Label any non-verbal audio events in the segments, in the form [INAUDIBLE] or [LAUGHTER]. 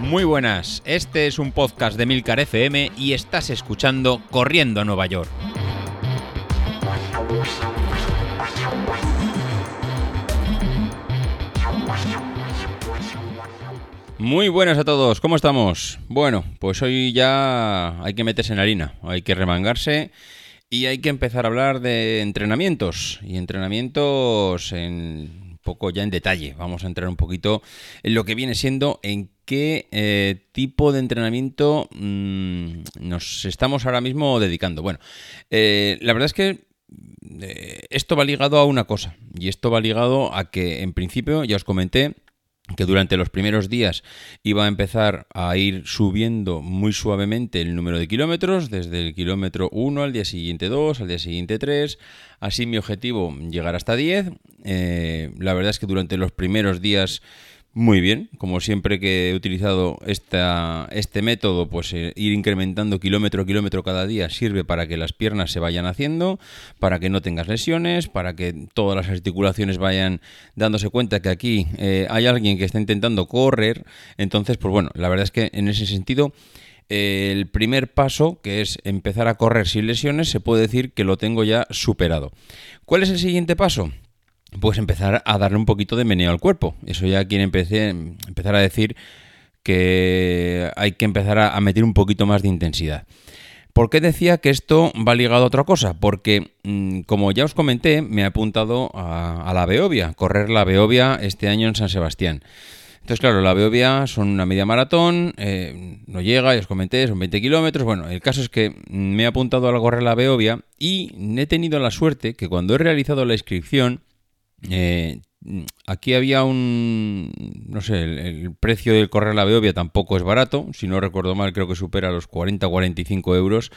Muy buenas, este es un podcast de Milcar FM y estás escuchando Corriendo a Nueva York. Muy buenas a todos, ¿cómo estamos? Bueno, pues hoy ya hay que meterse en harina, hay que remangarse y hay que empezar a hablar de entrenamientos y entrenamientos en poco ya en detalle. Vamos a entrar un poquito en lo que viene siendo en qué eh, tipo de entrenamiento mm, nos estamos ahora mismo dedicando. Bueno, eh, la verdad es que eh, esto va ligado a una cosa y esto va ligado a que en principio ya os comenté que durante los primeros días iba a empezar a ir subiendo muy suavemente el número de kilómetros, desde el kilómetro 1 al día siguiente 2, al día siguiente 3, así mi objetivo llegar hasta 10. Eh, la verdad es que durante los primeros días muy bien, como siempre que he utilizado este método, pues eh, ir incrementando kilómetro a kilómetro cada día sirve para que las piernas se vayan haciendo, para que no tengas lesiones, para que todas las articulaciones vayan dándose cuenta que aquí eh, hay alguien que está intentando correr. Entonces, pues bueno, la verdad es que en ese sentido el primer paso, que es empezar a correr sin lesiones, se puede decir que lo tengo ya superado. ¿Cuál es el siguiente paso? Pues empezar a darle un poquito de meneo al cuerpo. Eso ya quiere empezar a decir que hay que empezar a, meter un poquito más de intensidad. ¿Por qué decía que esto va ligado a otra cosa? Porque, mm, como ya os comenté, me he apuntado a, la Beovia, correr la Beovia este año en San Sebastián. Entonces, claro, la Beovia son una media maratón, eh, no llega, ya os comenté, son 20 kilómetros. Bueno, el caso es que me he apuntado a correr la Beovia y he tenido la suerte que cuando he realizado la inscripción, eh, aquí había un, no sé, el, precio del correr la Beovia tampoco es barato, si no recuerdo mal creo que supera los 40-45 euros,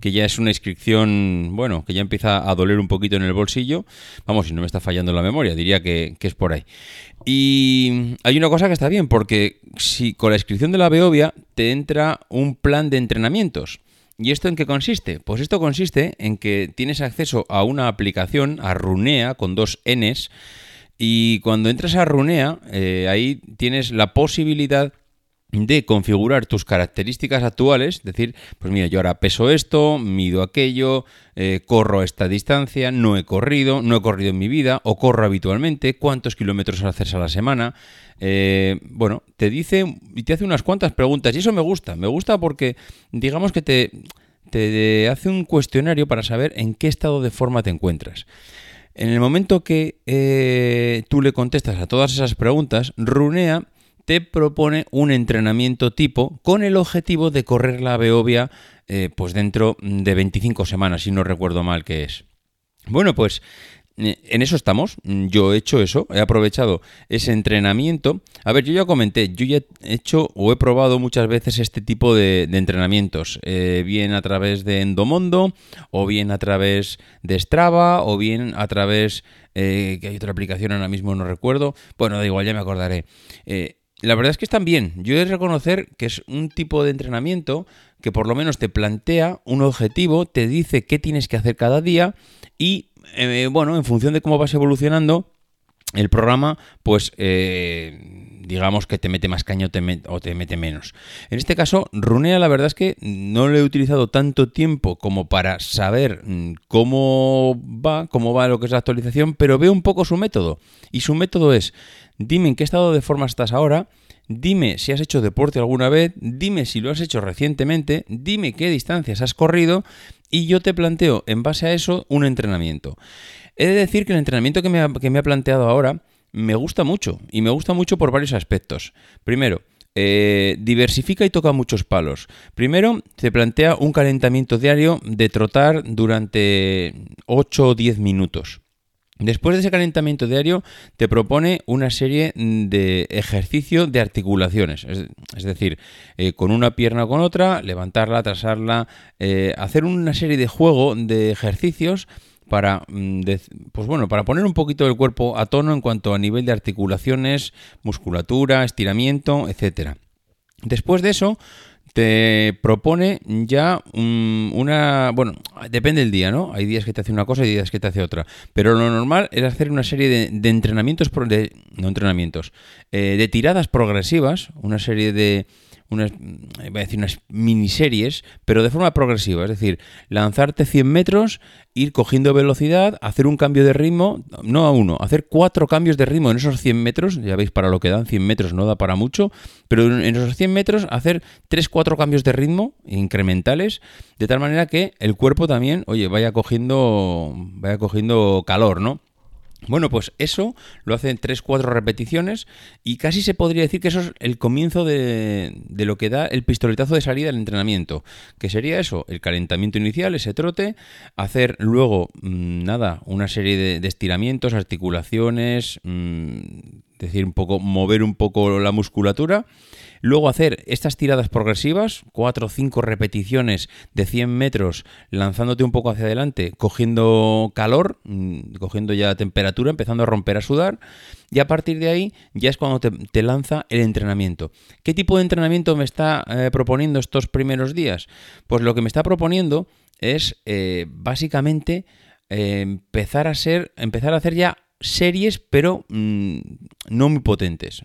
que ya es una inscripción, bueno, que ya empieza a doler un poquito en el bolsillo, vamos, si no me está fallando la memoria, diría que, que es por ahí. Y hay una cosa que está bien, porque si con la inscripción de la Beovia te entra un plan de entrenamientos, ¿Y esto en qué consiste? Pues esto consiste en que tienes acceso a una aplicación, a Runea, con dos Ns, y cuando entras a Runea, eh, ahí tienes la posibilidad de configurar tus características actuales, es decir, pues mira, yo ahora peso esto, mido aquello, eh, corro esta distancia, no he corrido, no he corrido en mi vida, o corro habitualmente, cuántos kilómetros haces a la semana. Eh, bueno, te dice y te hace unas cuantas preguntas, y eso me gusta, me gusta porque digamos que te, te hace un cuestionario para saber en qué estado de forma te encuentras. En el momento que eh, tú le contestas a todas esas preguntas, Runea te propone un entrenamiento tipo con el objetivo de correr la Beovia eh, pues dentro de 25 semanas, si no recuerdo mal que es. Bueno, pues eh, en eso estamos. Yo he hecho eso, he aprovechado ese entrenamiento. A ver, yo ya comenté, yo ya he hecho o he probado muchas veces este tipo de, entrenamientos, eh, bien a través de Endomondo, o bien a través de Strava, o bien a través que hay otra aplicación ahora mismo no recuerdo. Bueno, da igual, ya me acordaré la verdad es que están bien. Yo he de reconocer que es un tipo de entrenamiento que por lo menos te plantea un objetivo, te dice qué tienes que hacer cada día y, eh, bueno, en función de cómo vas evolucionando, el programa, pues eh, digamos que te mete más caño o te mete menos. En este caso, Runea la verdad es que no lo he utilizado tanto tiempo como para saber mm, cómo va, cómo va lo que es la actualización, pero veo un poco su método. Y su método es dime en qué estado de forma estás ahora, dime si has hecho deporte alguna vez, dime si lo has hecho recientemente, dime qué distancias has corrido y yo te planteo en base a eso un entrenamiento. He de decir que el entrenamiento que me ha, planteado ahora me gusta mucho y me gusta mucho por varios aspectos. Primero, eh, diversifica y toca muchos palos. Primero, te plantea un calentamiento diario de trotar durante 8 o 10 minutos. Después de ese calentamiento diario, te propone una serie de ejercicios de articulaciones, es, decir, eh, con una pierna o con otra, levantarla, atrasarla, eh, hacer una serie de juego de ejercicios para, mm, pues bueno, para poner un poquito el cuerpo a tono en cuanto a nivel de articulaciones, musculatura, estiramiento, etc. Después de eso, te propone ya una... Bueno, depende del día, ¿no? Hay días que te hace una cosa y días que te hace otra. Pero lo normal es hacer una serie de, entrenamientos, no entrenamientos, eh, de tiradas progresivas, una serie de unas, voy a decir unas miniseries, pero de forma progresiva. Es decir, lanzarte 100 metros, ir cogiendo velocidad, hacer un cambio de ritmo, no a uno, hacer cuatro cambios de ritmo en esos 100 metros. Ya veis, para lo que dan 100 metros no da para mucho, pero en esos 100 metros hacer 3-4 cambios de ritmo incrementales, de tal manera que el cuerpo también, oye, vaya cogiendo, vaya cogiendo calor, ¿no? Bueno, pues eso lo hacen 3-4 repeticiones y casi se podría decir que eso es el comienzo de, lo que da el pistoletazo de salida del entrenamiento. Que sería eso, el calentamiento inicial, ese trote, hacer luego, mm, nada, una serie de, estiramientos, articulaciones, mm, decir, un poco, mover un poco la musculatura Luego hacer estas tiradas progresivas, 4 o 5 repeticiones de 100 metros, lanzándote un poco hacia adelante, cogiendo calor, mm, cogiendo ya temperatura, empezando a romper a sudar. Y a partir de ahí ya es cuando te, lanza el entrenamiento. ¿Qué tipo de entrenamiento me está eh, proponiendo estos primeros días? Pues lo que me está proponiendo es eh, básicamente eh, empezar a ser, empezar a hacer ya series, pero mm, no muy potentes.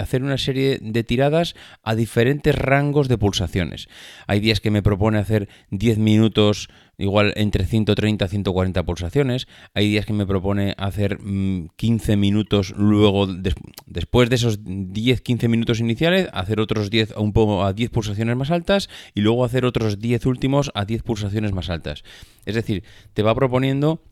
hacer una serie de tiradas a diferentes rangos de pulsaciones. Hay días que me propone hacer 10 minutos, igual entre 130 y 140 pulsaciones. Hay días que me propone hacer 15 mm, minutos, luego, después de esos 10-15 minutos iniciales, hacer otros 10 a, un poco, a 10 pulsaciones más altas y luego hacer otros 10 últimos a 10 pulsaciones más altas. Es decir, te va proponiendo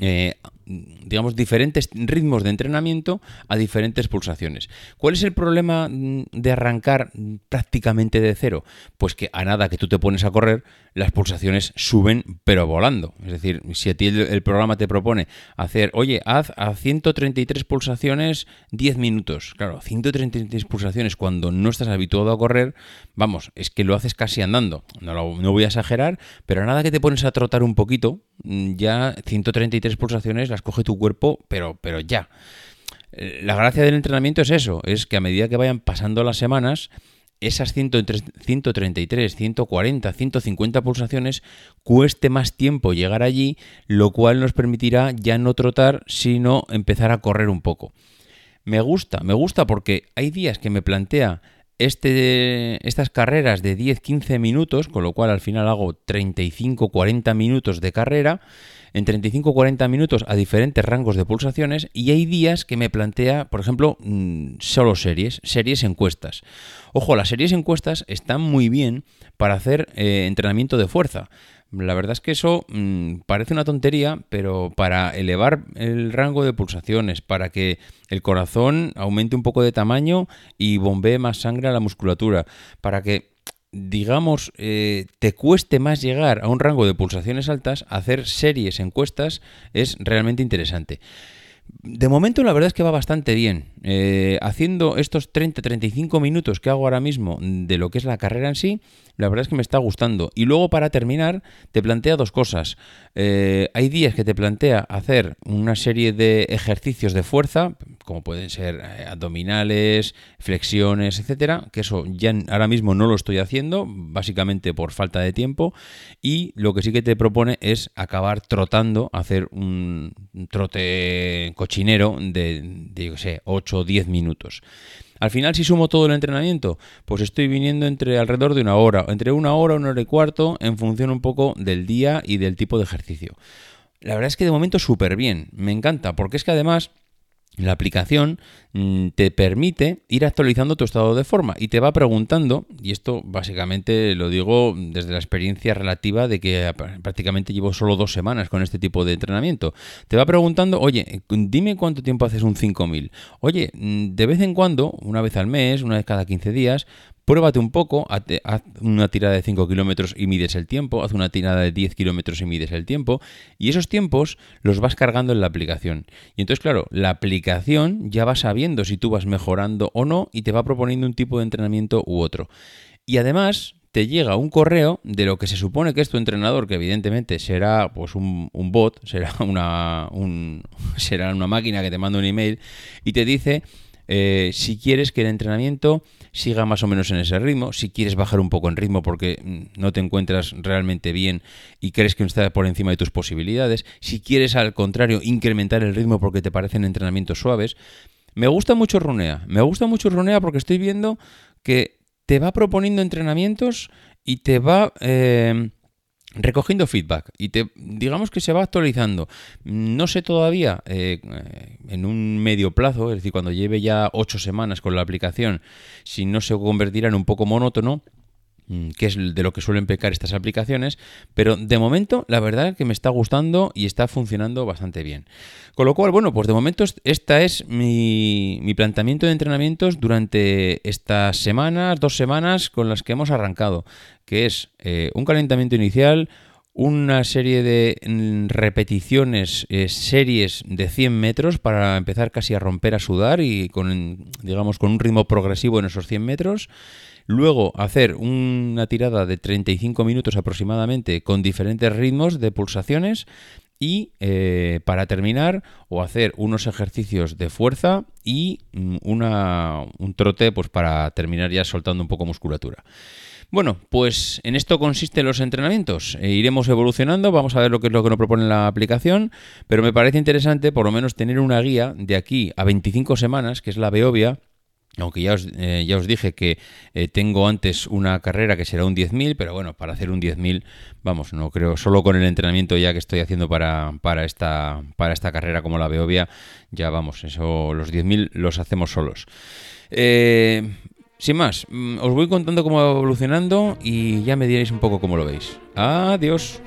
eh, digamos, diferentes ritmos de entrenamiento a diferentes pulsaciones. ¿Cuál es el problema mm, de arrancar prácticamente de cero? Pues que a nada que tú te pones a correr, las pulsaciones suben pero volando. Es decir, si a ti el, programa te propone hacer, oye, haz a 133 pulsaciones 10 minutos. Claro, 133 pulsaciones cuando no estás habituado a correr, vamos, es que lo haces casi andando. No, no voy a exagerar, pero a nada que te pones a trotar un poquito, mm, ya 133 pulsaciones las coge tu cuerpo, pero, pero ya. Eh, la gracia del entrenamiento es eso, es que a medida que vayan pasando las semanas, esas 133, 140, 150 pulsaciones cueste más tiempo llegar allí, lo cual nos permitirá ya no trotar, sino empezar a correr un poco. Me gusta, me gusta porque hay días que me plantea este, estas carreras de 10-15 minutos, con lo cual al final hago 35-40 minutos de carrera, en 35-40 minutos a diferentes rangos de pulsaciones y hay días que me plantea, por ejemplo, mm, solo series, series encuestas. Ojo, las series encuestas están muy bien para hacer eh, entrenamiento de fuerza. La verdad es que eso mm, parece una tontería, pero para elevar el rango de pulsaciones, para que el corazón aumente un poco de tamaño y bombee más sangre a la musculatura, para que digamos, eh, te cueste más llegar a un rango de pulsaciones altas, hacer series encuestas es realmente interesante. De momento la verdad es que va bastante bien. Eh, haciendo estos 30-35 minutos que hago ahora mismo de lo que es la carrera en sí, la verdad es que me está gustando. Y luego para terminar, te plantea dos cosas. Eh, hay días que te plantea hacer una serie de ejercicios de fuerza, como pueden ser eh, abdominales, flexiones, etcétera, que eso ya ahora mismo no lo estoy haciendo, básicamente por falta de tiempo. Y lo que sí que te propone es acabar trotando, hacer un trote cochinero de, de sé, 8 o 10 minutos. Al final, si sumo todo el entrenamiento, pues estoy viniendo entre alrededor de una hora, entre una hora, una hora y cuarto, en función un poco del día y del tipo de ejercicio. La verdad es que de momento súper bien, me encanta, porque es que además la aplicación mm, te permite ir actualizando tu estado de forma y te va preguntando, y esto básicamente lo digo desde la experiencia relativa de que prácticamente llevo solo dos semanas con este tipo de entrenamiento, te va preguntando, oye, dime cuánto tiempo haces un 5000, oye, mm, de vez en cuando, una vez al mes, una vez cada 15 días, Pruébate un poco, haz una tirada de 5 kilómetros y mides el tiempo, haz una tirada de 10 kilómetros y mides el tiempo, y esos tiempos los vas cargando en la aplicación. Y entonces, claro, la aplicación ya va sabiendo si tú vas mejorando o no y te va proponiendo un tipo de entrenamiento u otro. Y además, te llega un correo de lo que se supone que es tu entrenador, que evidentemente será pues un, bot, será una, [LAUGHS] será una máquina que te manda un email y te dice eh, si quieres que el entrenamiento siga más o menos en ese ritmo, si quieres bajar un poco en ritmo porque mm, no te encuentras realmente bien y crees que está por encima de tus posibilidades, si quieres al contrario incrementar el ritmo porque te parecen entrenamientos suaves. Me gusta mucho Runea, me gusta mucho Runea porque estoy viendo que te va proponiendo entrenamientos y te va... Eh, recogiendo feedback y te digamos que se va actualizando. No sé todavía eh, en un medio plazo, es decir, cuando lleve ya ocho semanas con la aplicación, si no se convertirá en un poco monótono que es de lo que suelen pecar estas aplicaciones, pero de momento la verdad es que me está gustando y está funcionando bastante bien. Con lo cual, bueno, pues de momento esta es mi, planteamiento de entrenamientos durante estas semanas, dos semanas con las que hemos arrancado, que es eh, un calentamiento inicial, una serie de mm, repeticiones, eh, series de 100 metros para empezar casi a romper, a sudar y con, digamos, con un ritmo progresivo en esos 100 metros. Luego hacer una tirada de 35 minutos aproximadamente con diferentes ritmos de pulsaciones y eh, para terminar o hacer unos ejercicios de fuerza y mm, una, un trote pues para terminar ya soltando un poco musculatura. Bueno, pues en esto consisten los entrenamientos. E iremos evolucionando, vamos a ver lo que es lo que nos propone la aplicación, pero me parece interesante por lo menos tener una guía de aquí a 25 semanas, que es la Beovia, aunque ya os, eh, ya os dije que eh, tengo antes una carrera que será un 10.000, pero bueno, para hacer un 10.000, vamos, no creo, solo con el entrenamiento ya que estoy haciendo para, para, esta, para esta carrera como la Beovia, ya vamos, eso, los 10.000 los hacemos solos. Eh, sin más, mm, os voy contando cómo va evolucionando y ya me diréis un poco cómo lo veis. Adiós.